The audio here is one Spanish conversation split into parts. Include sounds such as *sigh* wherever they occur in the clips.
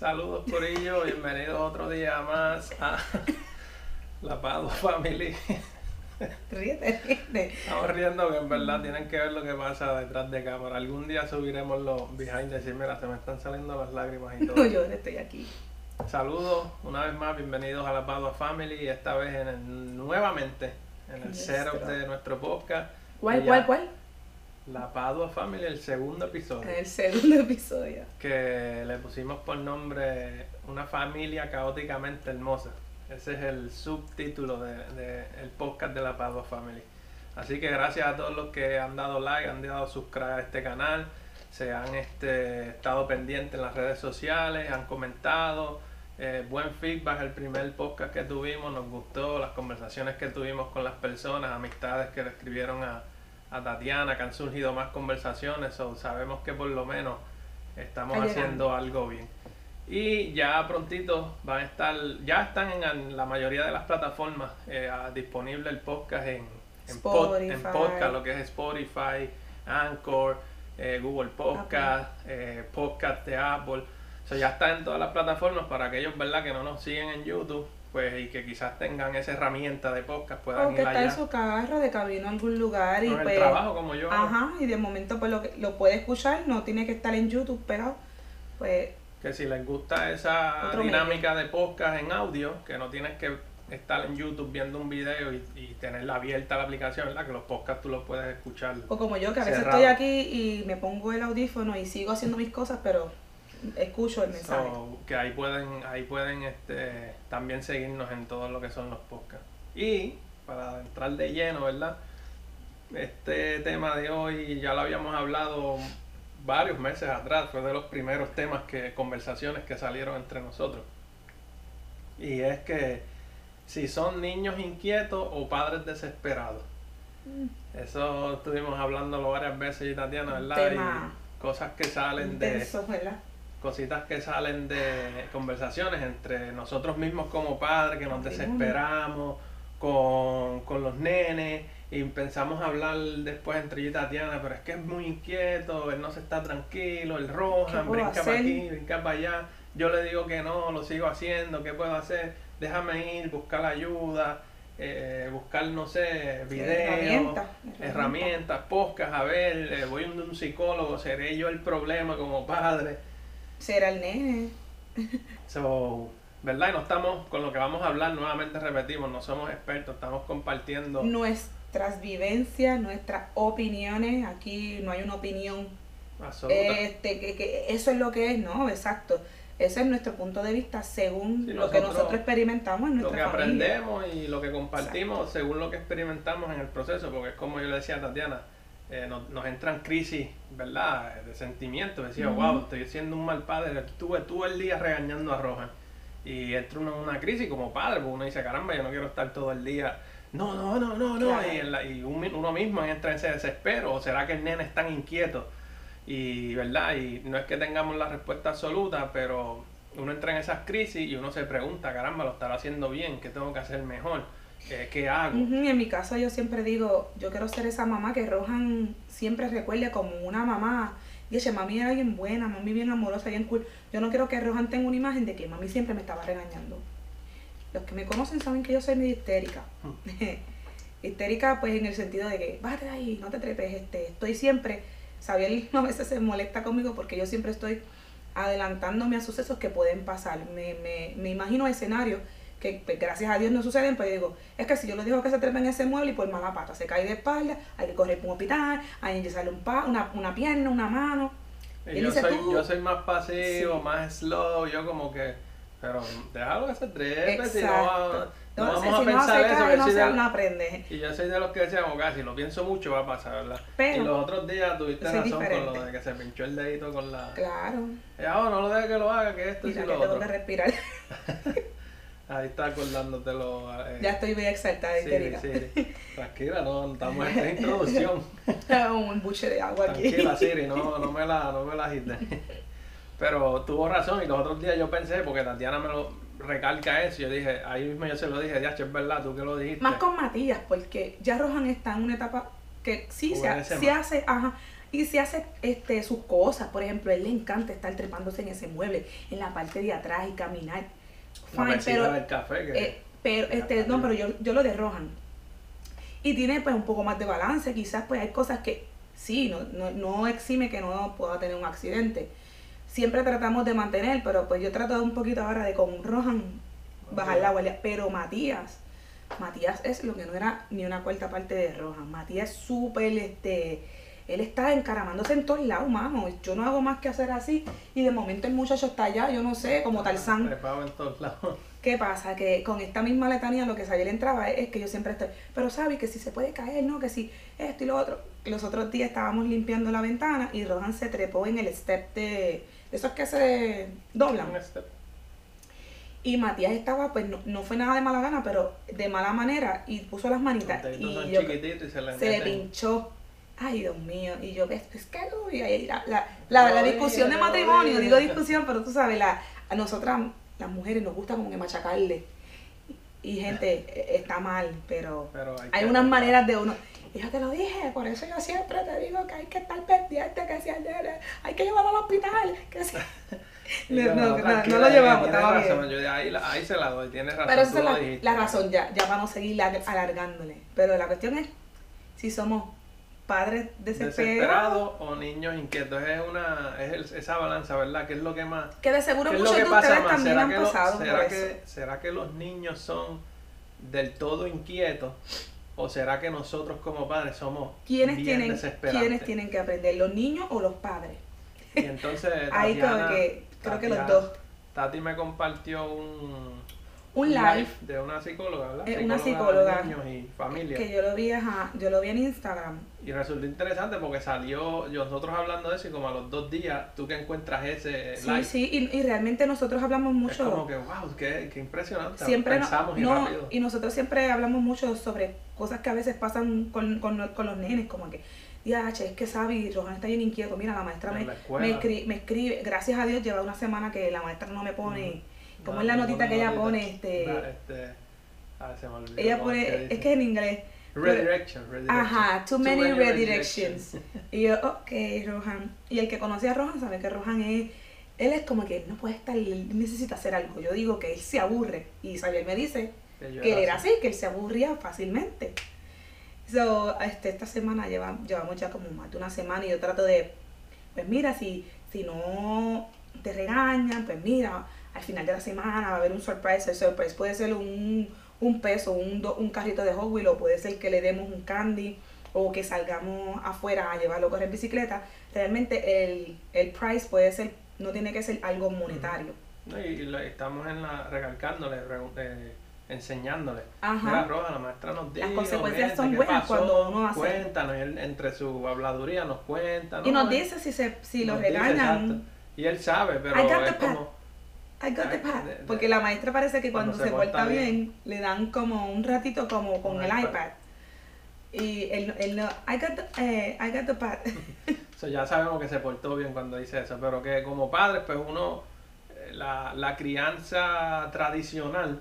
Saludos por ello, bienvenidos otro día más a *laughs* La Pado Family. *laughs* Ríete, ríete. Estamos riendo que en verdad tienen que ver lo que pasa detrás de cámara. Algún día subiremos los behind the scenes. Mira, se me están saliendo las lágrimas y *laughs* todo. No llores, estoy aquí. Saludos una vez más, bienvenidos a La Padua Family. Esta vez en el- nuevamente en el Nuestro. setup de nuestro podcast. ¿Cuál, cuál, cuál? La Padua Family, el segundo episodio. El segundo episodio. que le pusimos por nombre Una familia caóticamente hermosa. Ese es el subtítulo del de, el podcast de la Padua Family. Así que gracias a todos los que han dado like, han dado subscribe a este canal, se han este, estado pendientes en las redes sociales, han comentado. eh, buen feedback el primer podcast que tuvimos, nos gustó las conversaciones que tuvimos con las personas, amistades que le escribieron a, a Tatiana, que han surgido más conversaciones, so, sabemos que por lo menos estamos Está haciendo llegando. algo bien. Y ya prontito van a estar, ya están en la mayoría de las plataformas eh, disponible el podcast en, en, pod- en Spotify. podcast, lo que es Spotify, Anchor, eh, Google Podcast, eh, Podcast de Apple. So, ya está en todas las plataformas para aquellos ¿verdad? que no nos siguen en YouTube pues y que quizás tengan esa herramienta de podcast, puedan O que ir está en su carro, de camino a algún lugar y No, en el pues. trabajo como yo. Ajá, y de momento pues lo, lo puede escuchar, no tiene que estar en YouTube pegado. Pues Que si les gusta esa dinámica de podcast en audio, que no tienes que estar en YouTube viendo un video y, y tenerla abierta la aplicación, ¿verdad? Que los podcasts tú los puedes escuchar. O como yo, que a veces Cerrado. estoy aquí y me pongo el audífono y sigo haciendo mis cosas, pero escucho el mensaje. So, que ahí pueden, ahí pueden este, también seguirnos en todo lo que son los podcasts. Y para entrar de lleno, ¿verdad? Este tema de hoy ya lo habíamos hablado varios meses atrás, fue de los primeros temas que, conversaciones que salieron entre nosotros. Y es que si son niños inquietos o padres desesperados. Mm. Eso estuvimos hablándolo varias veces y Tatiana, ¿verdad? tema Y cosas que salen de Intenso, ¿verdad? Cositas que salen de conversaciones entre nosotros mismos como padres, que nos desesperamos con, con los nenes y pensamos hablar después entre yo y Tatiana, pero es que es muy inquieto, él no se está tranquilo, él ¿Qué roja, brinca para aquí, brinca para allá, yo le digo que no, lo sigo haciendo, ¿qué puedo hacer? Déjame ir, buscar ayuda, eh, buscar, no sé, videos, Herramientas, herramientas, podcasts, a ver, eh, voy a un, un psicólogo, seré yo el problema como padre. Será el nene. So, ¿verdad? Y no estamos, con lo que vamos a hablar, nuevamente repetimos, no somos expertos, estamos compartiendo. Nuestras vivencias, nuestras opiniones. Aquí no hay una opinión. absoluta. Este, que, que eso es lo que es, ¿no? Exacto. Ese es nuestro punto de vista según Sí, lo que nosotros- experimentamos en lo nuestra que familia. aprendemos y lo que compartimos según lo que experimentamos en el proceso, porque es como yo le decía a Tatiana, eh, nos, nos entran crisis, ¿verdad? De sentimientos. Decía, Ujú. wow, estoy siendo un mal padre. Estuve todo el día regañando a Roja. Y entra uno en una crisis como padre, porque uno dice, caramba, yo no quiero estar todo el día. No, no, no, no, no. Claro. Y, en la- y un- uno mismo entra en ese desespero. ¿O será que el nene es tan inquieto? Y, ¿verdad? Y no es que tengamos la respuesta absoluta, pero uno entra en esas crisis y uno se pregunta, caramba, lo estará haciendo bien, ¿qué tengo que hacer mejor? ¿Qué hago? En mi caso yo siempre digo, yo quiero ser esa mamá que Rohan siempre recuerde como una mamá. Y ese mami era bien buena, mami bien amorosa, bien cool. Yo no quiero que Rohan tenga una imagen de que mami siempre me estaba regañando. Los que me conocen saben que yo soy medio histérica. *laughs* histérica pues en el sentido de que, bájate de ahí, no te trepes, este, estoy siempre, Sabiel *laughs* a veces se molesta conmigo porque yo siempre estoy adelantándome a sucesos que pueden pasar. Me, me, me imagino escenarios que pues, gracias a Dios no suceden, pues digo, es que si yo le digo que se trepe en ese mueble y por mala pata se cae de espalda, hay que correr por un hospital, hay que sale un pa, una, una pierna, una mano. Y yo, dice, soy, "Tú". yo soy más pasivo, Sí. más slow, yo como que, pero déjalo que se trepe, si no, no No, vamos si a no pensar se eso. cae, no, no aprende. Y yo soy de los que decíamos, "Ok, si lo pienso mucho va a pasar, ¿verdad? Pero- y los otros días tuviste razón con lo de que se pinchó el dedito con la... Claro. Ya, oh, no lo dejes que lo haga, que esto y si que lo otro. que respirar. *laughs* Ahí está acordándotelo. eh, ya estoy bien exaltada y sí, sí. Tranquila, no, no estamos en esta *laughs* introducción. un embuche de agua aquí. Tranquila, Siri, no, no me la, no me la agites. *laughs* Pero tuvo razón y los otros días yo pensé, porque Tatiana me lo recalca eso, yo dije, ahí mismo yo se lo dije, ya, es verdad, tú que lo dijiste. Más con Matías, porque ya Rohan está en una etapa que sí se, se hace, ajá, Y si hace este, sus cosas, por ejemplo, a él le encanta estar trepándose en ese mueble, en la parte de atrás y caminar. Fine, pero, del café que... eh, pero este, no, pero yo, yo lo de Rohan. Y tiene pues un poco más de balance, quizás pues hay cosas que sí, no, no, no exime que no pueda tener un accidente. Siempre tratamos de mantener, pero pues yo trato un poquito ahora de con Rohan bajar la guardia. Pero Matías, Matías es lo que no era ni una cuarta parte de Rohan. Matías es súper, este, él está encaramándose en todos lados, mano. Yo no hago más que hacer así. Y de momento el muchacho está allá, yo no sé, como Tarzán. Trepado en todos lados. ¿Qué pasa? Que con esta misma letanía lo que Sayel entraba es, que yo siempre estoy, pero sabes que si se puede caer, ¿no? Que si esto y lo otro. Los otros días estábamos limpiando la ventana y Rohan se trepó en el step de, de esos que se doblan. Un step. Y Matías estaba, pues no, no fue nada de mala gana, pero de mala manera y puso las manitas. Los Y yo, se le se pinchó. Ay, Dios mío. Y yo, ¿ves? Es que no. Y ahí la, la, la, la No discusión de matrimonio, digo discusión, pero tú sabes, la, a nosotras, las mujeres, nos gusta como que machacarle. Y gente, eh, está mal, pero Pero hay, unas maneras de uno. Y yo te lo dije, por eso yo siempre te digo que hay que estar pendiente, que si hay que llevarlo al hospital, que si... *laughs* No, no, no, no lo llevamos, estaba razón, bien. yo ahí, ahí se la doy, tienes razón. Pero esa es la, la razón ya, ya para no seguir lar- alargándole. Pero la cuestión es si somos padres desesperados, Desesperado o niños inquietos, es una es el- esa balanza, ¿verdad? ¿Qué es lo que más? que de seguro ¿Qué es lo muchos que de pasa ustedes más? también ¿Será han que, lo- pasado por será, eso. que, ¿Será que los niños son del todo inquietos? ¿O será que nosotros como padres somos ¿Quiénes bien tienen? ¿Quiénes tienen que aprender? ¿Los niños o los padres? Y entonces *laughs* Ahí como que creo que los dos. Tati me compartió un, Un live de una psicóloga, ¿verdad? Eh, una de psicóloga. niños y familia. que yo lo vi, ajá, yo lo vi en Instagram. Y resultó interesante porque salió nosotros hablando de eso y como a los dos días tú que encuentras ese Sí, live. sí, y, y realmente nosotros hablamos Es como mucho. que, wow, qué, qué impresionante. Siempre no- pensamos y no, rápido. y nosotros siempre hablamos mucho sobre cosas que a veces pasan con, con, con los nenes, como que, ya, che, es que Sabi, Rohan está bien inquieto, mira, la maestra me, la me, escri- me escribe, gracias a Dios lleva una semana que la maestra no me pone, como No, es la no notita que ella notita. pone, este, Da- este, ah, se me olvidó ella pone, que es que en inglés, Redirection, redirection. Ajá, too Too many, redirections. Y yo, ok, Rohan. Y el que conoce a Rohan sabe que Rohan es, él es como que él no puede estar, él necesita hacer algo. Yo digo que él se aburre. Y Xavier me dice Que él era era así, que él se aburría fácilmente. So, este, esta semana lleva, llevamos ya como más de una semana y yo trato de, pues mira, si, si no te regañan, pues mira, al final de la semana va a haber un surprise. El surprise puede ser un, un peso, un, do- un carrito de Hot Wheels, o puede ser que le demos un candy o que salgamos afuera a llevarlo a correr bicicleta. Realmente el, el price puede ser, no tiene que ser algo monetario. No, y, y estamos en la, recalcándole, re- eh, enseñándole. Ajá. Roja, la maestra nos dijo. Las consecuencias son ¿qué buenas pasó? cuando uno hace- Cuéntanos, y él, entre su habladuría nos cuenta. Y ¿no? nos Él dice si, se, si lo nos regañan. Y él sabe, pero es como. I got the de- de- Porque la maestra parece que cuando, cuando se, se porta bien, bien. le dan como un ratito como con el iPad. iPad. Y él, él no, I got the, eh, I got the pat. *laughs* So, ya sabemos que se portó bien cuando dice eso, pero que como padres, pues uno, eh, la, la crianza tradicional,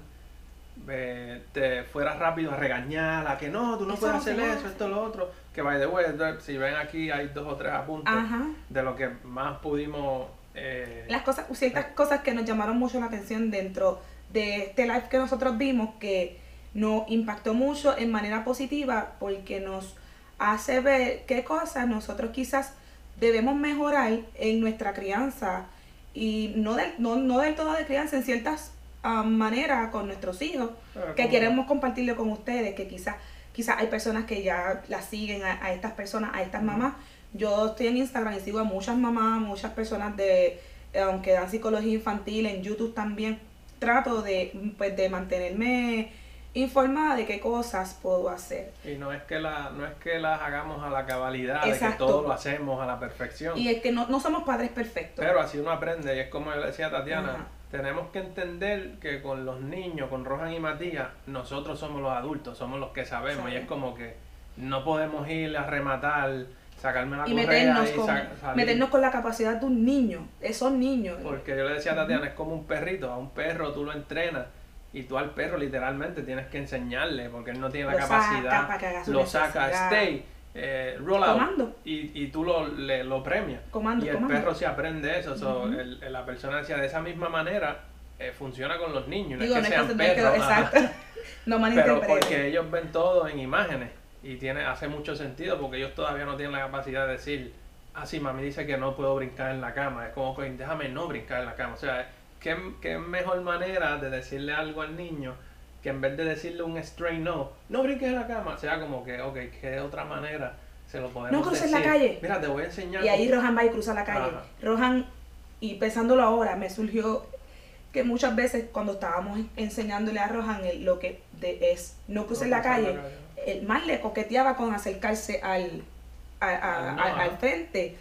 eh, te fuera rápido a regañar, a que no, tú no Eso puedes no hacer eso, hace. esto, lo otro. Que by the way, si ven aquí hay dos o tres apuntes Ajá. de lo que más pudimos... eh, Las cosas, ciertas cosas que nos llamaron mucho la atención dentro de este live que nosotros vimos que nos impactó mucho en manera positiva porque nos hace ver qué cosas nosotros quizás debemos mejorar en nuestra crianza y no del, no, no del todo de crianza en ciertas ah, maneras con nuestros hijos que queremos compartirlo con ustedes, que quizás quizás hay personas que ya las siguen a, a estas personas, a estas mamás. Yo estoy en Instagram y sigo a muchas mamás, muchas personas de um, que dan psicología infantil, en YouTube también. Trato de, pues, de mantenerme informada de qué cosas puedo hacer. Y no es que la, no es que las hagamos a la cabalidad, de que todo lo hacemos a la perfección. Y es que no, no somos padres perfectos. Pero así uno aprende, y es como le decía Tatiana, Ajá. tenemos que entender que con los niños, con Rohan y Matías, nosotros somos los adultos, somos los que sabemos, y es como que no podemos ir a rematar, sacarme la y meternos y con, salir. meternos con la capacidad de un niño. Esos niños. Porque yo le decía a Tatiana, es como un perrito, a un perro tú lo entrenas, y tú al perro literalmente tienes que enseñarle, porque él no tiene la Lo capacidad, para que haga su lo saca, stay, eh, roll out Comando. y, y tú lo, le- lo premias. Comando, y el comando. perro se aprende eso. so, Ujú. el- el- la persona decía, de esa misma manera eh, funciona con los niños. No Digo, es no que es sean que, no es que- perros. exacto. *laughs* No Pero porque ellos ven todo en imágenes y tiene hace mucho sentido porque ellos todavía no tienen la capacidad de decir, ah, sí, mami dice que no puedo brincar en la cama. Es como que déjame no brincar en la cama. O sea, ¿qué, qué mejor manera de decirle algo al niño que en vez de decirle un straight no, no brinques en la cama, sea como que, ok, ¿qué otra manera se lo podemos No cruces la decir? calle. Mira, te voy a enseñar. Y ahí Rohan va y cruza la calle. Ajá. Rohan, y pensándolo ahora, me surgió que muchas veces cuando estábamos enseñándole a Rohan el- lo que de- es no cruces No la calle, el más le coqueteaba con acercarse al, a- a- Al no, a- ajá. al frente.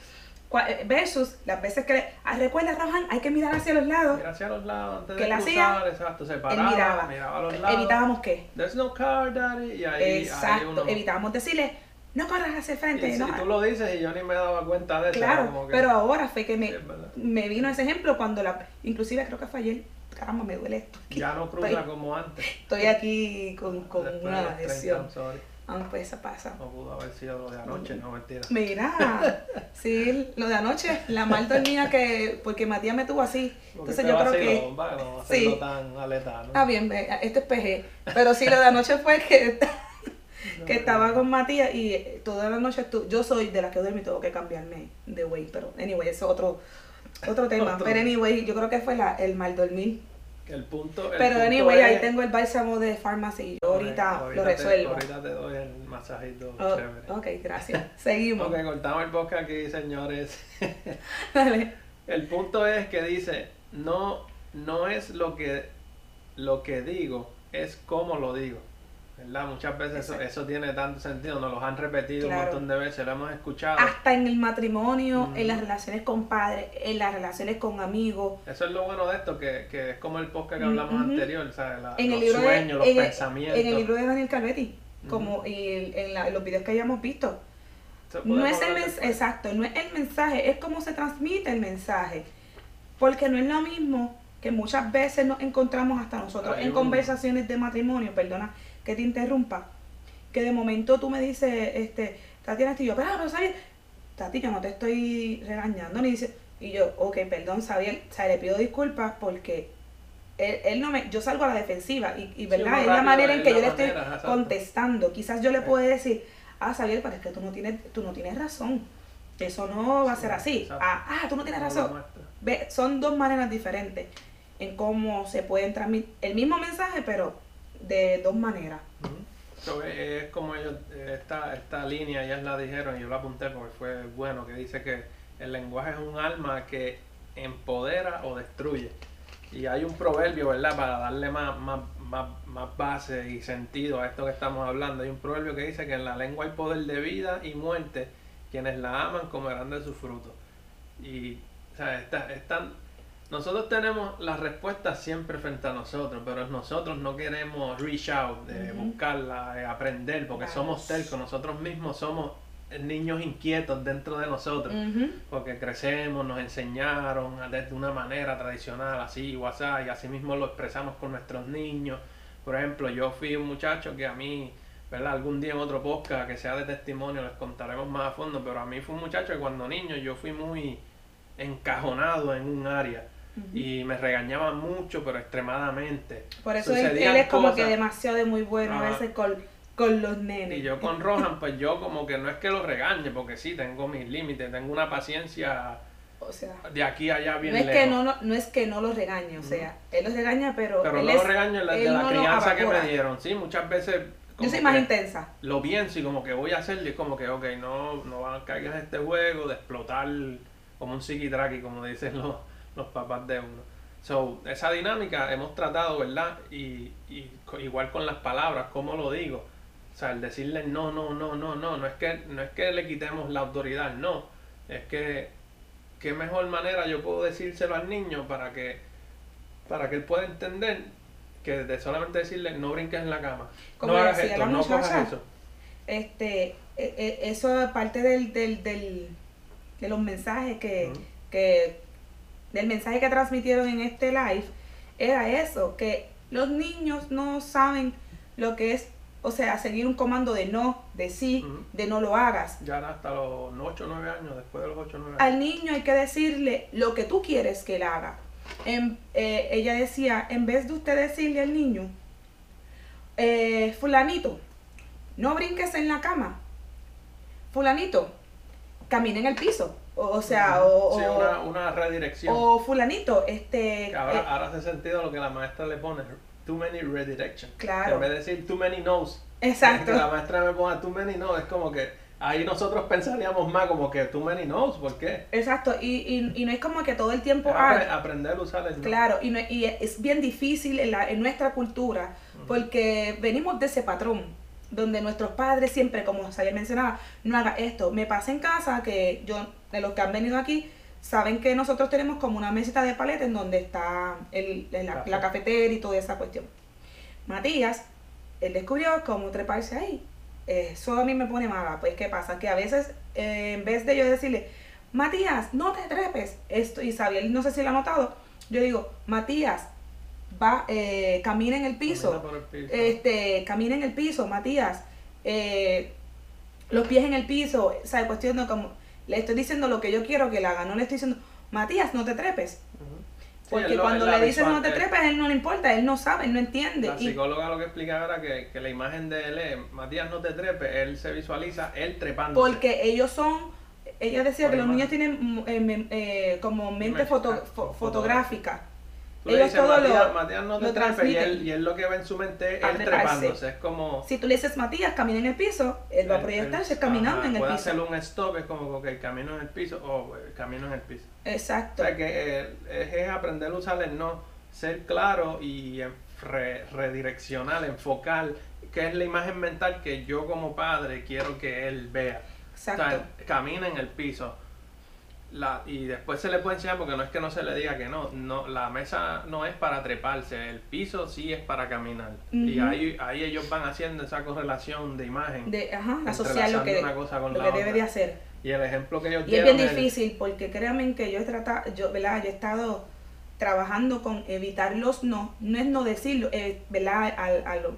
Cua- Versus las veces que le, ah, recuerda Rohan, hay que mirar hacia los lados. Mira hacia los lados antes ¿Qué de cruzar, hacía? exacto, se Él paraba, miraba. miraba a los lados. Evitábamos qué? There's no car, daddy. Y ahí, ahí Exacto, uno- evitábamos decirle, no corras hacia el Y frente. si no, tú lo dices y yo ni me daba cuenta de eso. Claro, como que- pero ahora fue que me, me vino ese ejemplo cuando la, inclusive creo que fue ayer, caramba, me duele esto. Ya no cruza Estoy, como antes. estoy aquí con, con una los 30, lesión. Ah, pues eso pasa. No pudo haber sido lo de anoche, no mentira. Mira, *laughs* sí, lo de anoche, la mal dormida que, porque Matías me tuvo así. Porque Entonces yo creo que, no va a sí. tan ah bien, ve, este es PG. Pero sí, lo de anoche fue que, No, *laughs* que estaba con Matías y toda la noche estu- yo soy de las que duermo y tengo que cambiarme de way, pero anyway, eso es otro, otro tema. Otro. Pero anyway, yo creo que fue la, el mal dormir. El punto, el Pero punto anyway, ahí es- tengo el bálsamo de farmacia y yo ahorita, lo te- resuelvo. ahorita te doy el masajito Oh, chévere. ok, gracias. *laughs* Seguimos. Ok, cortamos el podcast aquí, señores. *laughs* Dale. El punto es que dice, no, no es lo que, lo que digo, es cómo lo digo. ¿Verdad? Muchas veces eso, eso tiene tanto sentido, nos lo han repetido Claro. un montón de veces, lo hemos escuchado. Hasta en el matrimonio, Mm. en las relaciones con padres, en las relaciones con amigos. Eso es lo bueno de esto, que, que es como el podcast que Mm, hablamos anterior, ¿sabes? La- En el los libro sueños, de, los en el- pensamientos. en el libro de Daniel Calvetti, como y el- en, la- los videos que hayamos visto. No es el mensaje, exacto, no es el mensaje, es cómo se transmite el mensaje. Porque no es lo mismo que muchas veces nos encontramos hasta nosotros en un- conversaciones de matrimonio, perdona que te interrumpa, que de momento tú me dices, este, Tatiana, y yo, pero, pero Xavier, Tati, yo no te estoy regañando, ni dice, y yo, ok, perdón, Xavier, o sea, le pido disculpas porque él, él no me, yo salgo a la defensiva y, y Sí, verdad, es la manera en que yo le estoy manera, contestando. Quizás yo le puedo decir, ah, Xavier, pero es que tú no tienes, tú no tienes razón. Eso no va a ser así. Ah, ah, tú no tienes razón. Ve, son dos maneras diferentes en cómo se pueden transmitir el mismo mensaje, pero de dos maneras. Eh, es como ellos, eh, esta, esta línea, ellas la dijeron y yo la apunté porque fue bueno, que dice que el lenguaje es un alma que empodera o destruye. Y hay un proverbio, ¿verdad? Para darle más, más, más, más base y sentido a esto que estamos hablando. Hay un proverbio que dice que en la lengua hay poder de vida y muerte. Quienes la aman comerán de su fruto. Y, o sea, esta- están, nosotros tenemos las respuestas siempre frente a nosotros, pero nosotros no queremos reach out, de buscarla, eh, aprender, porque Claro. somos tercos, nosotros mismos somos niños inquietos dentro de nosotros, porque crecemos, nos enseñaron a- desde una manera tradicional, así, WhatsApp, y así mismo lo expresamos con nuestros niños. Por ejemplo, yo fui un muchacho que a mí, ¿verdad? Algún día en otro podcast que sea de testimonio les contaremos más a fondo, pero a mí fue un muchacho que cuando niño yo fui muy encajonado en un área Y me regañaban mucho, pero extremadamente. Por eso él, Sucedían él es como que demasiado de muy bueno a veces con, con los nenes. Y yo con *laughs* Rohan, pues yo como que no es que lo regañe, porque sí, tengo mis límites, tengo una paciencia O sea, de aquí a allá bien no es, lejos. que no, no, no es que no los regañe, o sea, él los regaña, pero, pero él no es- lo regaño de la, de él la no lo crianza que me dieron, sí, muchas veces... Yo soy más intensa. Lo pienso y como que voy a hacerlo y es como que, ok, no, no van a caigas en este juego de explotar como un psiquitraqui, como dicen los, los papás de uno. So, esa dinámica hemos tratado, ¿verdad? Y, y igual con las palabras, ¿cómo lo digo? O sea, el decirle no, no, no, no, no, no es que, no es que le quitemos la autoridad, no. Es que, ¿qué mejor manera yo puedo decírselo al niño para que, para que él pueda entender que de solamente decirle no brinques en la cama, Como no hagas esto, no cojas eso. Este, e- e- eso es parte del, del, del, de los mensajes que, que, del mensaje que transmitieron en este live, era eso, que los niños no saben lo que es o sea, seguir un comando de no, de sí, de no lo hagas. Ya hasta los 8 o 9 años, después de los 8 o 9 años. Al niño hay que decirle lo que tú quieres que él haga. En- eh, ella decía, en vez de usted decirle al niño, eh, fulanito, no brinques en la cama. Fulanito, camina en el piso. O, sea, o, Sí, o- una, una redirección. o fulanito, este... Ahora, eh, ahora hace sentido lo que la maestra le pone, too many redirection. Claro. En vez de decir too many no's, exacto. que la maestra me ponga too many no, es como que ahí nosotros pensaríamos más como que too many no's, ¿por qué? Exacto, y, y, y no es como que todo el tiempo... Apre- ah, aprender a usar el no. Claro, y, no- y es bien difícil en, la- en nuestra cultura porque venimos de ese patrón donde nuestros padres siempre, como Sayel mencionaba, no haga esto. Me pasa en casa que yo, de los que han venido aquí, saben que nosotros tenemos como una mesita de paleta en donde está el, la, la cafetera y toda esa cuestión. Matías, él descubrió cómo treparse ahí. Eso a mí me pone mala. Pues, ¿qué pasa? Que a veces, eh, en vez de yo decirle, Matías, no te trepes, esto, y Sabiel, no sé si lo ha notado, yo digo, Matías, va, eh, camina en el piso, Camina por el piso. este, camina en el piso, Matías, eh, los pies en el piso, o sea, cuestión de como, le estoy diciendo lo que yo quiero que él haga, no le estoy diciendo, Matías, no te trepes, porque lo- cuando le dices no te trepes, él no le importa, él no sabe, él no entiende, La y, psicóloga lo que explicaba era que, que la imagen de él es, Matías no te trepes, él se visualiza él trepando. porque ellos son, ella decía Por que los niños tienen eh, eh, como mente foto- ah, fo- fo- fotográfica, Tú le ellos dices, todo lo- Matías, Matías no te lo trepes y él, y él lo que ve en su mente es él trepándose. Es como... si tú le dices Matías, camina en el piso, él va a proyectarse caminando ajá, en el puede piso, hacer un stop, es como que camino en el piso, o eh, camino en el piso. O exacto, sea que eh, es, aprender a usar el no, ser claro y re- redireccionar, enfocar, que es la imagen mental que yo como padre quiero que él vea. exacto. O sea, camina en el piso. La, y después se le puede enseñar porque no es que no se le diga que no, no la mesa no es para treparse, el piso sí es para caminar. Y Ujú. ahí, ahí ellos van haciendo esa correlación de imagen. de ajá, asociar lo que, una cosa con lo la que otra. debe de hacer. Y el ejemplo que ellos Y es bien difícil porque créanme que yo he tratado, yo, ¿verdad? Yo he estado trabajando con evitar los no, no es no decirlo, eh, ¿verdad? Al- a lo-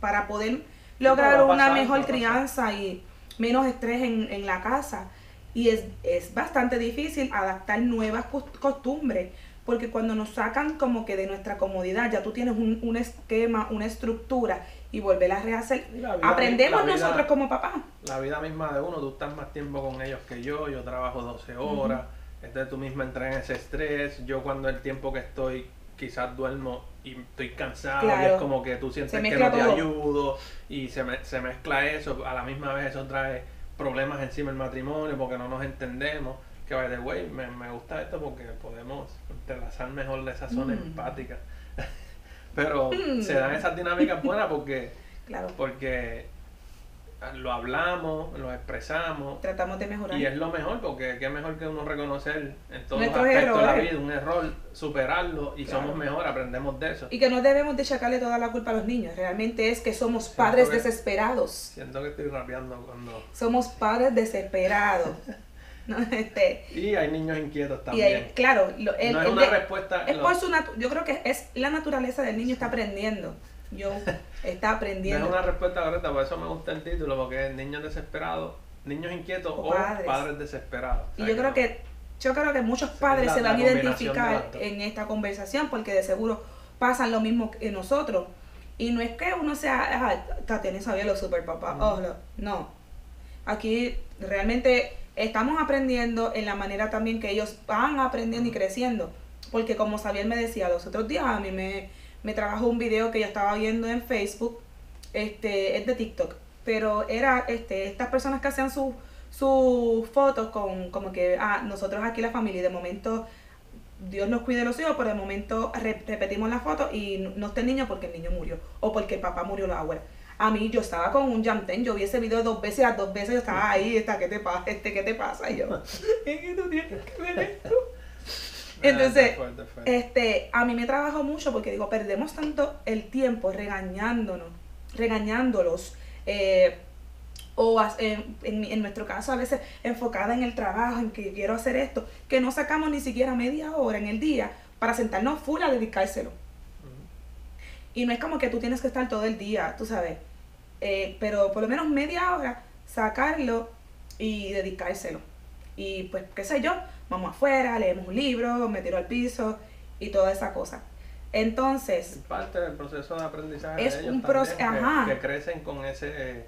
para poder lograr va a una pasar, mejor pasar. crianza y menos estrés en, en la casa. Y es, es bastante difícil adaptar nuevas cos- costumbres, porque cuando nos sacan como que de nuestra comodidad, ya tú tienes un, un esquema, una estructura y volver a rehacer. Vida- Aprendemos vida- nosotros como papás. la vida misma de uno, tú estás más tiempo con ellos que yo, yo trabajo 12 horas, entonces tú misma entras en ese estrés, yo cuando el tiempo que estoy quizás duermo y estoy cansado y es como que tú sientes que no te ayudo y se, me- se mezcla eso, a la misma vez eso trae problemas encima del matrimonio porque no nos entendemos, que by the way, me, me gusta esto porque podemos entrelazar mejor esa zona Mm. empática. *laughs* Pero Mm. se dan esas dinámicas buenas porque Claro, porque lo hablamos, lo expresamos tratamos de mejorar. y es lo mejor porque qué mejor que uno reconocer en todos Nuestros los aspectos de la vida un error, superarlo y Claro. somos mejor, aprendemos de eso. Y que no debemos de sacarle toda la culpa a los niños. Realmente es que somos Siento padres que- desesperados. Siento que estoy rapeando cuando... Somos padres desesperados. *laughs* ¿no? Este, Y hay niños inquietos y también. claro, lo- el- no es el una de- respuesta... es lo- por su yo creo que es la naturaleza del niño está aprendiendo. Yo *laughs* está no es aprendiendo. una respuesta correcta, por eso me gusta el título, porque es niños desesperados, niños inquietos O o, padres. padres. desesperados. O Y yo creo no- que yo creo que muchos Es padres la- se van a identificar en esta conversación porque de seguro pasan lo mismo que nosotros. Y no es que uno sea, ah, Tatiana sabía los super papás, oh, lo- no. Aquí realmente estamos aprendiendo en la manera también que ellos van aprendiendo y creciendo. Porque como Xavier me decía los otros días, a mí me, me trabajó un video que yo estaba viendo en Facebook, este, es de TikTok, pero era este, estas personas que hacían sus sus fotos con como que, ah, nosotros aquí la familia y de momento Dios nos cuide los hijos, pero de momento re- repetimos la foto y no, está el niño porque el niño murió o porque el papá murió la abuela. A mí yo estaba con un jamten, yo vi ese video dos veces, las dos veces yo estaba ahí, esta, ¿qué te pasa? Este, ¿qué te pasa? Y yo, *laughs* que tú tienes que ver esto. Ah, Entonces. Este, a mí me trabajó mucho porque digo, perdemos tanto el tiempo regañándonos, regañándolos, eh, o en, en- en nuestro caso a veces enfocada en el trabajo, en que quiero hacer esto, que no sacamos ni siquiera media hora en el día para sentarnos full a dedicárselo. Y no es como que tú tienes que estar todo el día, tú sabes. eh, pero por lo menos media hora sacarlo y dedicárselo. Y pues, qué sé yo, vamos afuera, leemos un libro, me tiro al piso y toda esa cosa. Entonces, Es parte del proceso de aprendizaje Es de ellos un también, proce- que- ajá. que, crecen con ese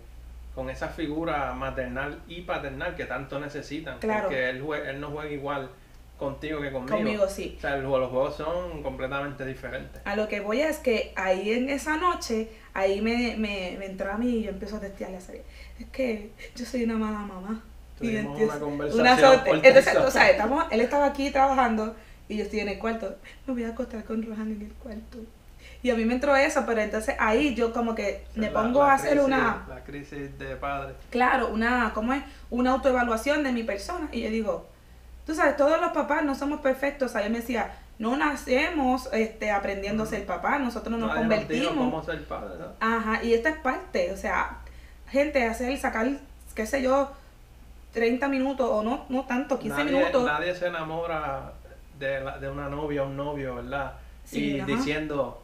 con esa figura maternal y paternal que tanto necesitan Claro. porque él, jue- él no juega igual contigo que conmigo, conmigo sí. o sea el- los juegos son completamente diferentes A lo que voy es que ahí en esa noche, ahí me, me, me entró a mí y yo empiezo a testearle a serie. Es que yo soy una mala mamá. Tuvimos una conversación una Entonces, o sea, estamos, él estaba aquí trabajando y yo estoy en el cuarto. Me voy a acostar con Rohan en el cuarto. Y a mí me entró eso, pero entonces ahí yo como que me La- pongo la a hacer crisis- una, la crisis de padre claro, una, ¿cómo es? Una autoevaluación de mi persona. Y yo digo, tú sabes, todos los papás no somos perfectos. O sea, él me decía, no nacemos este, aprendiendo a ser papá, nosotros nos Nadie nos convertimos. cómo ser padre ¿no? Ajá, y esta es parte, o sea, gente, hacer, sacar, qué sé yo, 30 minutos o no, no tanto, 15 nadie, minutos. nadie se enamora de, la- de una novia o un novio verdad Sí, y ajá. diciendo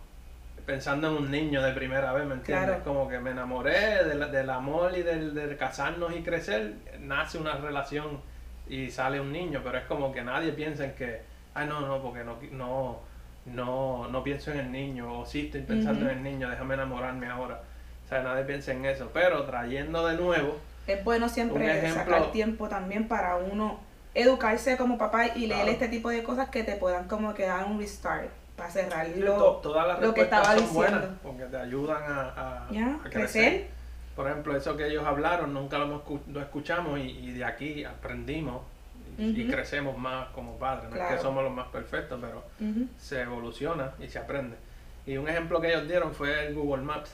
pensando en un niño de primera vez, ¿me entiendes? Claro. Como que me enamoré del, del amor y del, del casarnos y crecer, nace una relación y sale un niño, pero es como que nadie piensa en que, ay no, no, porque no, no, no, no pienso en el niño, o sí estoy pensando en el niño, déjame enamorarme ahora. O sea, nadie piensa en eso, pero trayendo de nuevo, Es bueno siempre ejemplo- sacar tiempo también para uno educarse como papá y leer Claro. este tipo de cosas que te puedan como que dar un restart para cerrar lo, to- todas las lo que estaba son diciendo. buenas, porque te ayudan a, a- Ya, a crecer. Por ejemplo, eso que ellos hablaron, nunca lo, lo escuchamos y, y de aquí aprendimos y, crecemos más como padres. No es que somos los más perfectos, pero se evoluciona y se aprende. Y un ejemplo que ellos dieron fue el Google Maps.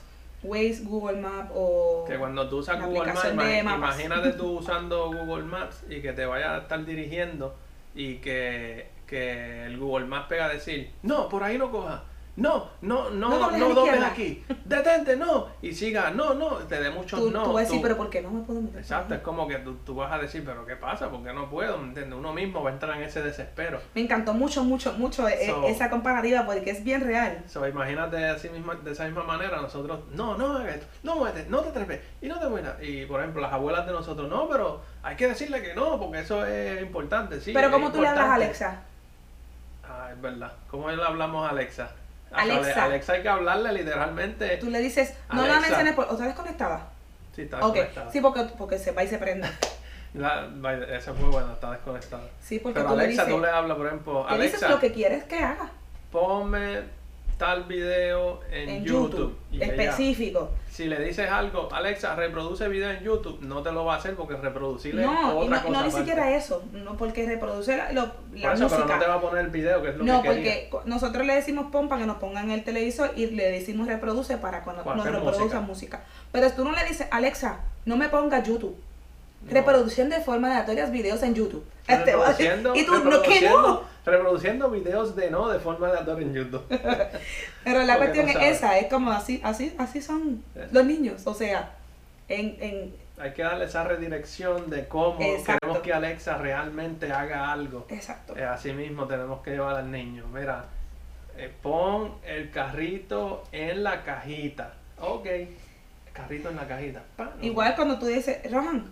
Waze, Google Map o Que cuando tú usas Google Maps, imagínate tú *laughs* usando Google Maps y que te vaya a estar dirigiendo y que, que el Google Maps pega a decir, no, por ahí no coja, no, no, no, No no, dobles la dobles izquierda". aquí, detente, no, y siga, no, no, te dé muchos tú, no. tú vas a decir, tú- pero ¿por qué no me puedo meter? Exacto, ahí?". es como que tú, tú vas a decir, pero ¿qué pasa? ¿Por qué no puedo? ¿Me entiendes? Uno mismo va a entrar en ese desespero. Me encantó mucho, mucho, mucho eh, So- esa comparativa porque es bien real. So, imagínate así misma, de esa misma manera, nosotros, no, no hagas esto, no no te trepes, y no te muevas. Y por ejemplo, las abuelas de nosotros, no, pero hay que decirle que no, porque eso es importante, sí. pero ¿cómo tú le hablas a importante. Alexa? Ah, es verdad. ¿Cómo le hablamos a Alexa? Alexa. Alexa hay que hablarle literalmente. Tú le dices, no la Alexa. menciones, por, ¿otra vez conectada? Sí, está desconectada. sí, porque, porque se va y se prende. *laughs* La- esa fue buena, está desconectada. Sí, porque Pero tú Alexa, le dices, tú le hablas, por ejemplo, le dices Alexa, lo que quieres que haga ponme tal video en, en YouTube. YouTube, Y ella- específico. si le dices algo, Alexa, reproduce video en YouTube, no te lo va a hacer porque reproducirle No, otra no, cosa. no ni siquiera eso, no porque reproduce la, lo- la eso, música. pero no te va a poner el video, que es lo No, que quería. porque nosotros le decimos pon para que nos pongan el televisor y le decimos reproduce para cuando nos reproduzca música. Pero tú no le dices, Alexa, no me ponga YouTube. No. Reproducción de forma aleatoria videos en YouTube. Este, y tú, no, que no. Reproduciendo videos de no de forma aleatoria en YouTube. *laughs* Pero la Porque cuestión no es esa, es como así, así, así son Es. los niños. O sea, en, en Hay que darle esa redirección de cómo Exacto. queremos que Alexa realmente haga algo. exacto. Eh, así mismo tenemos que llevar al niño. Mira, eh, pon el carrito en la cajita. Ok, el carrito en la cajita. Igual cuando tú dices, Rohan,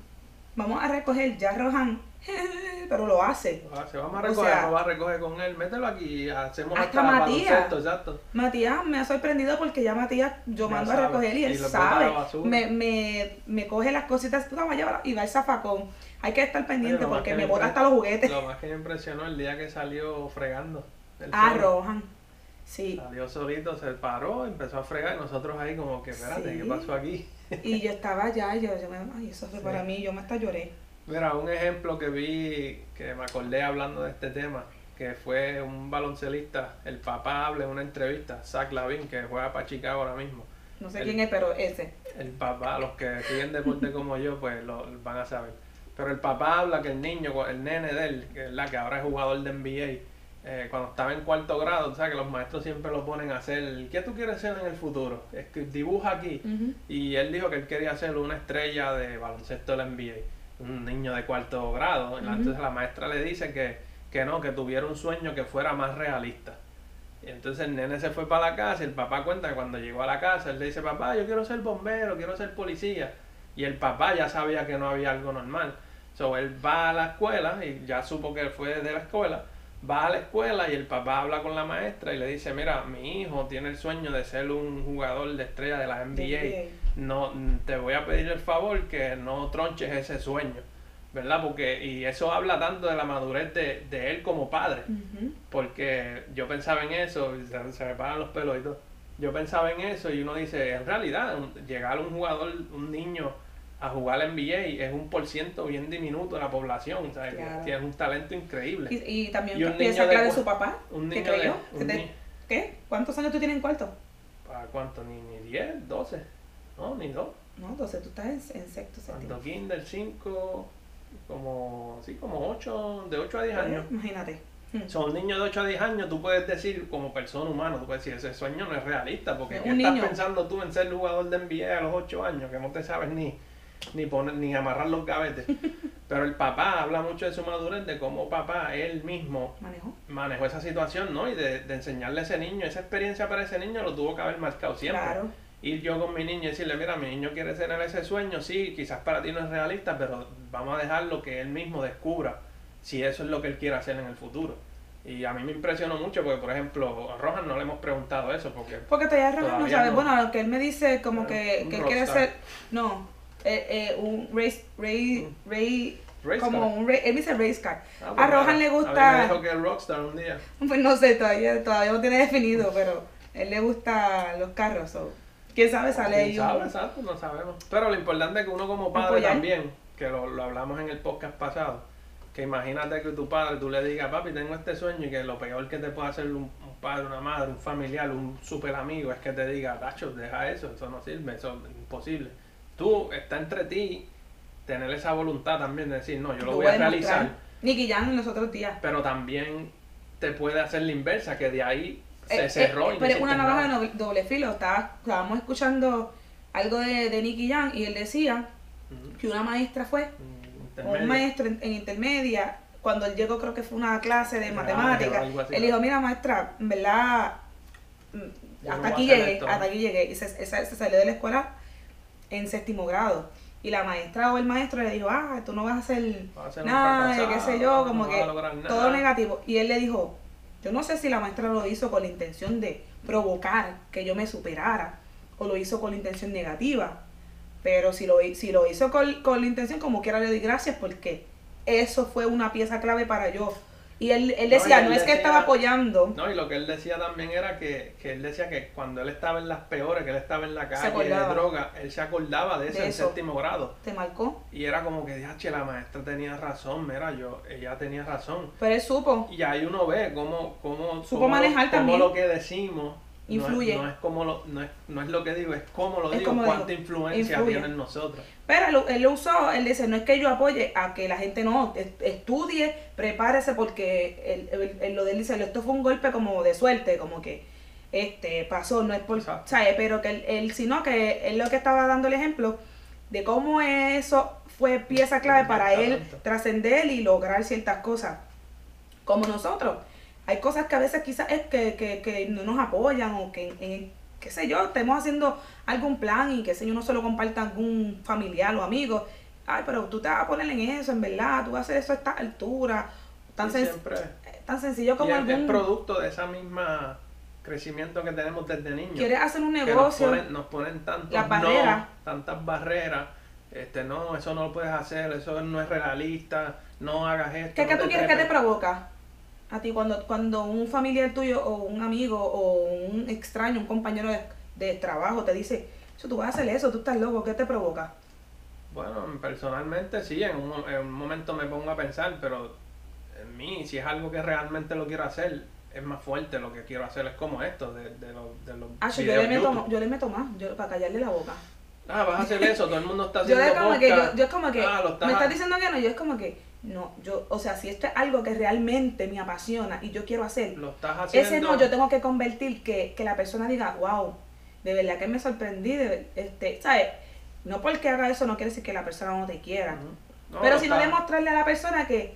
vamos a recoger, ya Rohan, *laughs* pero lo hace. Ah, Se vamos a O recoger, sea, no va a recoger con él. Mételo aquí, hacemos hasta hasta Matías. exacto. Matías me ha sorprendido porque ya Matías yo Ya mando a recoger y y él lo sabe. Me, me, me coge las cositas, tú llevar y va el zafacón. Hay que estar pendiente lo porque que me bota hasta los juguetes. Lo más que me impresionó el día que salió fregando. Ah. Rohan. Sí. Salió solito, se paró, empezó a fregar y nosotros ahí como que, espérate, Sí. ¿qué pasó aquí? Y yo estaba allá y yo, yo me, ay, eso fue Sí. para mí, yo me hasta lloré. Mira, un ejemplo que vi, que me acordé hablando de este tema, que fue un baloncelista, el papá habla en una entrevista, Zach Lavin, que juega para Chicago ahora mismo. No sé El- quién es, pero ese. El papá, los que siguen deporte como yo, pues lo van a saber. Pero el papá habla que el niño, el nene de él, que, es la que ahora es jugador de NBA, eh, cuando estaba en cuarto grado, tú sabes que los maestros siempre lo ponen a hacer, ¿qué tú quieres ser en el futuro? Es que dibuja aquí. Y él dijo que él quería ser una estrella de baloncesto de la NBA, un niño de cuarto grado. Entonces la maestra le dice que, que no, que tuviera un sueño que fuera más realista. Y entonces el nene se fue para la casa y el papá cuenta que cuando llegó a la casa él le dice, papá, yo quiero ser bombero, quiero ser policía. Y el papá ya sabía que no había algo normal. So él va a la escuela y ya supo que fue de la escuela. Va a la escuela y el papá habla con la maestra y le dice, mira, mi hijo tiene el sueño de ser un jugador de estrella de la NBA. No, te voy a pedir el favor que no tronches ese sueño. ¿verdad? Porque, y eso habla tanto de la madurez de, de él como padre, porque yo pensaba en eso, y se, se me paran los pelos y todo. Yo pensaba en eso y uno dice, en realidad, llegar un jugador, un niño a jugar NBA es un por ciento bien diminuto de la población, ¿sabes? Que Claro. tiene un talento increíble. Y, y también Y piensa niño de su papá. un ¿Qué niño de- creyó? un ¿Qué te- ni- ¿Qué? ¿Cuántos años tú tienes en cuarto? ¿Para cuánto? Ni, ni 10, 12, no, ni 2. No, entonces tú estás en, en sexto, séptimo. Cuando kinder 5, como, sí, como 8, de 8 a 10 años. Imagínate. Mm. Son niños de 8 a 10 años, tú puedes decir como persona humana, tú puedes decir, ese sueño no es realista, porque ¿qué estás niño. pensando tú en ser jugador de NBA a los 8 años, que no te sabes ni, ni poner, ni amarrar los gavetes? *laughs* Pero el papá habla mucho de su madurez, de cómo papá, él mismo, Manejó. manejó esa situación, ¿no? Y de, de enseñarle a ese niño, esa experiencia para ese niño lo tuvo que haber marcado siempre. Claro. Ir yo con mi niño y decirle, mira, mi niño quiere tener ese sueño, sí, quizás para ti no es realista, pero vamos a dejarlo que él mismo descubra si eso es lo que él quiere hacer en el futuro. Y a mí me impresionó mucho porque, por ejemplo, a Rohan no le hemos preguntado eso porque Porque todavía Rojas no sabe. no. Bueno, que él me dice como que, que él quiere ser. No, eh, eh, un race. Ray, Ray, Race como car. un. ra- Él dice race car. Ah, a Rohan le A mí me gusta. dijo que es rockstar un día. *laughs* Pues no sé, todavía, todavía no tiene definido, pero él le gusta los carros. so, Quién sabe, sale ¿Quién ahí sabe? un- Exacto, no sabemos. Pero lo importante es que uno como padre Apoyar. también, que lo, lo hablamos en el podcast pasado, que imagínate que tu padre, tú le digas, papi, tengo este sueño y que lo peor que te puede hacer un, un padre, una madre, un familiar, un super amigo es que te diga, Tacho, deja eso, eso no sirve, eso es imposible. Tú, está entre ti tener esa voluntad también de decir, no, yo lo Lo voy a demostrar. realizar, Nicky Jam en los otros días. pero también te puede hacer la inversa, que de ahí se Eh, cerró eh, y no pero es una navaja de doble- filo. Estaba, estábamos escuchando algo de, de Nicky Jam y él decía que una maestra fue, un maestro en, en intermedia, cuando él llegó creo que fue una clase de De matemáticas, él dijo, mira maestra, en verdad, mm, Yo hasta aquí llegué, hasta aquí llegué. Y se, se- se salió de la escuela en séptimo grado. Y la maestra o el maestro le dijo, ah, tú no vas a hacer Vas a un nada, y qué sé yo, como no que todo negativo. Y él le dijo, yo no sé si la maestra lo hizo con la intención de provocar que yo me superara o lo hizo con la intención negativa. Pero si lo, si lo hizo con, con la intención, como quiera le doy gracias porque eso fue una pieza clave para yo. Y él, él No, decía, él no, es que estaba apoyando. No, y lo que él decía también era que, que él decía que cuando él estaba en las peores, que él estaba en la calle de droga, él se acordaba de eso De en eso. séptimo grado. Te marcó. Y era como que, che, la maestra tenía razón, mira, yo, ella tenía razón. Pero él supo. Y ahí uno ve cómo, cómo, Supo cómo manejar lo, cómo también. lo que decimos Influye. No es, como lo, no, es, no es lo que digo, es cómo lo Es digo, cuánta digo, influencia influye. tiene en nosotros. Pero él, él lo usó, él dice, no es que yo apoye a que la gente no, est- estudie, prepárese porque él, él- él- lo de él dice, esto fue un golpe como de suerte, como que este pasó, no es por, Exacto. ¿sabes? Pero que él, sino que él lo que estaba dando el ejemplo de cómo eso fue pieza clave para él trascender y lograr ciertas cosas, como nosotros. Hay cosas que a veces quizás es que, que, que no nos apoyan o que, en- qué sé yo, estemos haciendo algún plan y que sé yo no se lo comparta algún familiar o amigo. Ay, pero tú te vas a poner en eso, en verdad, tú vas a hacer eso a esta altura. Tan, sen- siempre- tan sencillo como y es algún... producto de esa misma crecimiento que tenemos desde niños. Quieres hacer un negocio, Nos ponen, nos ponen tantos Las no, barreras. tantas barreras. Este, no, eso no lo puedes hacer, eso no es realista, no hagas esto. ¿qué es que no tú quieres que te provoca? A ti cuando, cuando un familiar tuyo o un amigo o un extraño, un compañero de, de trabajo te dice, eso tú vas a hacer eso, tú estás loco, ¿qué te provoca? Bueno, personalmente sí, en un, en un momento me pongo a pensar, pero en mí, si es algo que realmente lo quiero hacer, es más fuerte lo que quiero hacer, es como esto, de, de los, de los Ah, yo, le meto, yo le meto más, yo, para callarle la boca. Ah, vas a hacer eso, todo el mundo está *laughs* Yo haciendo es como que, yo, yo es como que, Ah, lo me estás diciendo que no, yo es como que, no, yo, o sea, si esto es algo que realmente me apasiona y yo quiero hacer, Lo estás haciendo. ese no, yo tengo que convertir que, que la persona diga, wow, de verdad que me sorprendí, de, este, ¿sabes? No porque haga eso no quiere decir que la persona no te quiera. No, Pero si no demostrarle a la persona que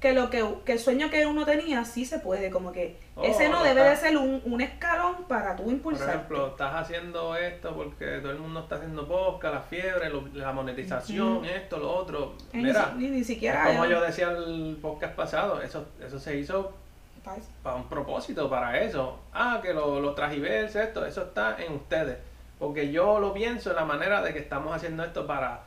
que lo que, que el sueño que uno tenía sí se puede, como que Oh, ese no debe de ser un, un escalón para tú Por impulsar. ejemplo, estás haciendo esto porque todo el mundo está haciendo podcast, la fiebre, lo- la monetización, esto, lo otro. Mira, ni, ni es siquiera como yo decía el podcast pasado, eso, eso se hizo para un propósito, para eso. Ah, que lo, lo tragiverse, esto, eso está en ustedes. Porque yo lo pienso en la manera de que estamos haciendo esto para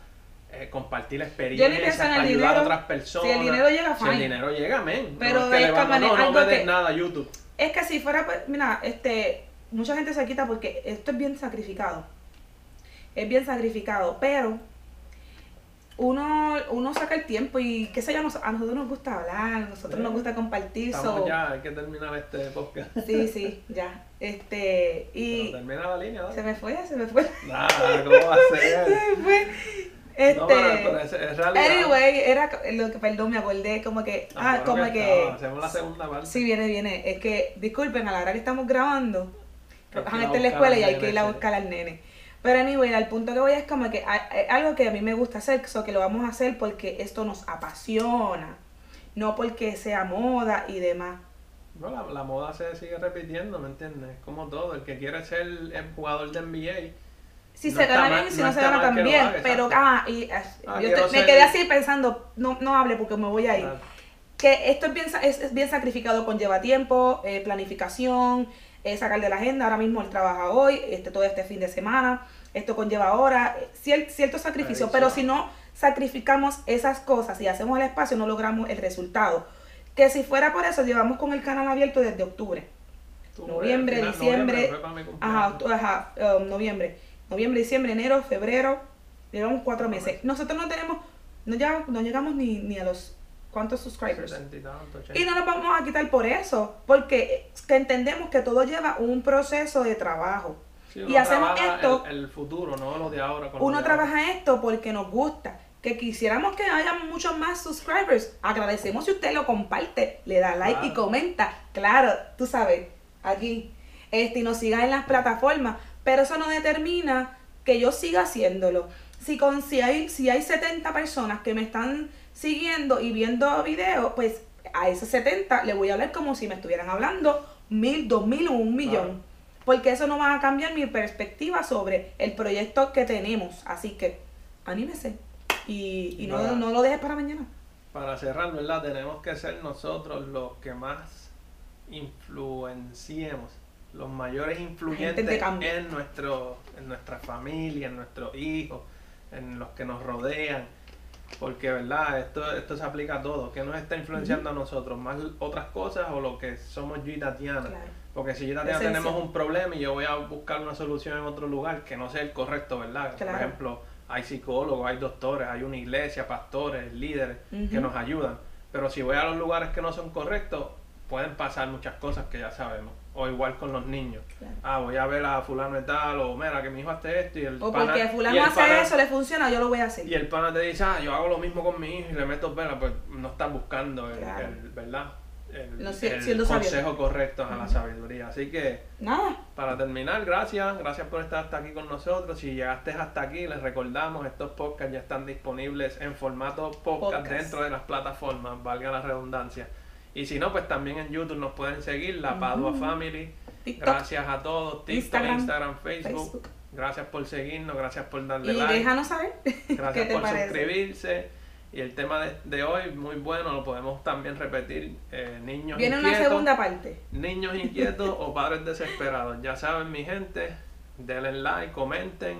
eh, compartir en el para ayudar dinero. a otras personas. Si el dinero llega, Si el fine. dinero llega, men. Pero no, es que es le que vamos- mane- no, me des nada YouTube. Es que si fuera, pues, mira, este, mucha gente se quita porque esto es bien sacrificado. Es bien sacrificado, pero uno, uno saca el tiempo y qué sé yo, a nosotros nos gusta hablar, a nosotros Sí. nos gusta compartir. Estamos so- ya, hay que terminar este podcast. Sí, sí, ya. Este, Pero y termina la línea, se me fue, se me fue. Nada, ¿cómo va a *laughs* Se ser? me fue. Este, No, pero, pero es, es anyway, era lo que, perdón, me acordé, como que, Ah, ah, como que que, hacemos la segunda parte. sí, viene, viene, es que, disculpen, a la hora que estamos grabando, Hay a está en la escuela y hay que ir a buscar al nene. Pero anyway, al punto que voy es como que a- algo que a mí me gusta hacer, so que lo vamos a hacer porque esto nos apasiona, no porque sea moda y demás. No, la, la moda se sigue repitiendo, ¿me entiendes? Como todo, el que quiere ser el jugador de NBA. Si No se gana bien y si no no, se gana también, haga, pero ah, y Ah, yo quiero te- me quedé así pensando, no, no hable porque me voy a ir. Que esto es bien, es, es bien sacrificado, conlleva tiempo, eh, planificación, eh, sacar de la agenda, ahora mismo él trabaja hoy, este, todo este fin de semana, esto conlleva horas, eh, cier- cierto sacrificio, pero si no sacrificamos esas cosas y hacemos el espacio, no logramos el resultado. Que si fuera por eso, llevamos con el canal abierto desde octubre. Noviembre, diciembre, noviembre. Ajá, ajá, um, noviembre. Noviembre, diciembre, enero, febrero. Llevamos cuatro meses. Nosotros no tenemos, no llegamos, no llegamos ni, ni a los cuántos subscribers. 70 y tanto, 80. Y no nos vamos a quitar por eso, porque entendemos que todo lleva un proceso de trabajo. Sí, y hacemos esto- El, el futuro, no lo de ahora. con Uno de ahora. trabaja esto porque nos gusta. Que quisiéramos que haya muchos más subscribers. Agradecemos si usted lo comparte, le da like y comenta. Claro, tú sabes, aquí. Este, y nos siga en las plataformas. Pero eso no determina que yo siga haciéndolo. Si, con, si, hay, si hay 70 personas que me están siguiendo y viendo videos, pues a esos 70 le voy a hablar como si me estuvieran hablando mil, dos mil o un millón. Claro. Porque eso no va a cambiar mi perspectiva sobre el proyecto que tenemos. Así que anímese y, y no, no lo dejes para mañana. Para cerrar, ¿verdad? Tenemos que ser nosotros los que más influenciemos, los mayores influyentes en, nuestro, en nuestra familia, en nuestros hijos, en los que nos rodean. Porque, ¿verdad? Esto, esto se aplica a todo. ¿Qué nos está influenciando a nosotros? ¿Más otras cosas o lo que somos yo y Tatiana? Claro. Porque si yo y Tatiana Esencia. tenemos un problema y yo voy a buscar una solución en otro lugar que no sea el correcto, ¿verdad? Claro. Por ejemplo, hay psicólogos, hay doctores, hay una iglesia, pastores, líderes que nos ayudan. Pero si voy a los lugares que no son correctos, pueden pasar muchas cosas que ya sabemos. O igual con los niños. Claro. Ah, voy a ver a fulano y tal, o mira, que mi hijo hace esto y el O pana- porque y fulano el hace pana- eso, le funciona, yo lo voy a hacer. y el pana te dice, ah, yo hago lo mismo con mi hijo y le meto vela, pues no estás buscando el, Claro. el- ¿verdad? El, No, si- el consejo correcto a la sabiduría. Así que, Nada. para terminar, gracias, gracias por estar hasta aquí con nosotros. Si llegaste hasta aquí, les recordamos, estos podcasts ya están disponibles en formato podcast, Podcast. dentro de las plataformas, valga la redundancia. Y si no, pues también en YouTube nos pueden seguir, La Padua. Family. TikTok. Gracias a todos, TikTok, Instagram, Instagram, Facebook. Facebook. Gracias por seguirnos, gracias por darle Y like. déjanos saber *laughs* Gracias por parece. suscribirse. Y el tema de, de hoy, muy bueno, lo podemos también repetir. eh, niños Viene una inquietos, segunda parte. niños inquietos *laughs* o padres desesperados. Ya saben, mi gente, denle like, comenten,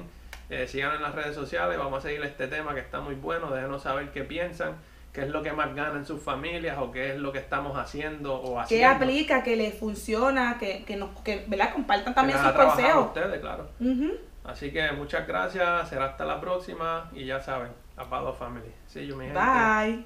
eh, sigan en las redes sociales. Vamos a seguir este tema que está muy bueno. Déjenos saber qué piensan, qué es lo que más gana en sus familias o qué es lo que estamos haciendo o ¿Qué haciendo. aplica? ¿Qué les funciona? Que, que, nos, que ¿verdad? compartan que también sus consejos. ustedes, claro. Así que muchas gracias. Será hasta la próxima. Y ya saben, a Pado Family. See you, mi gente. Bye.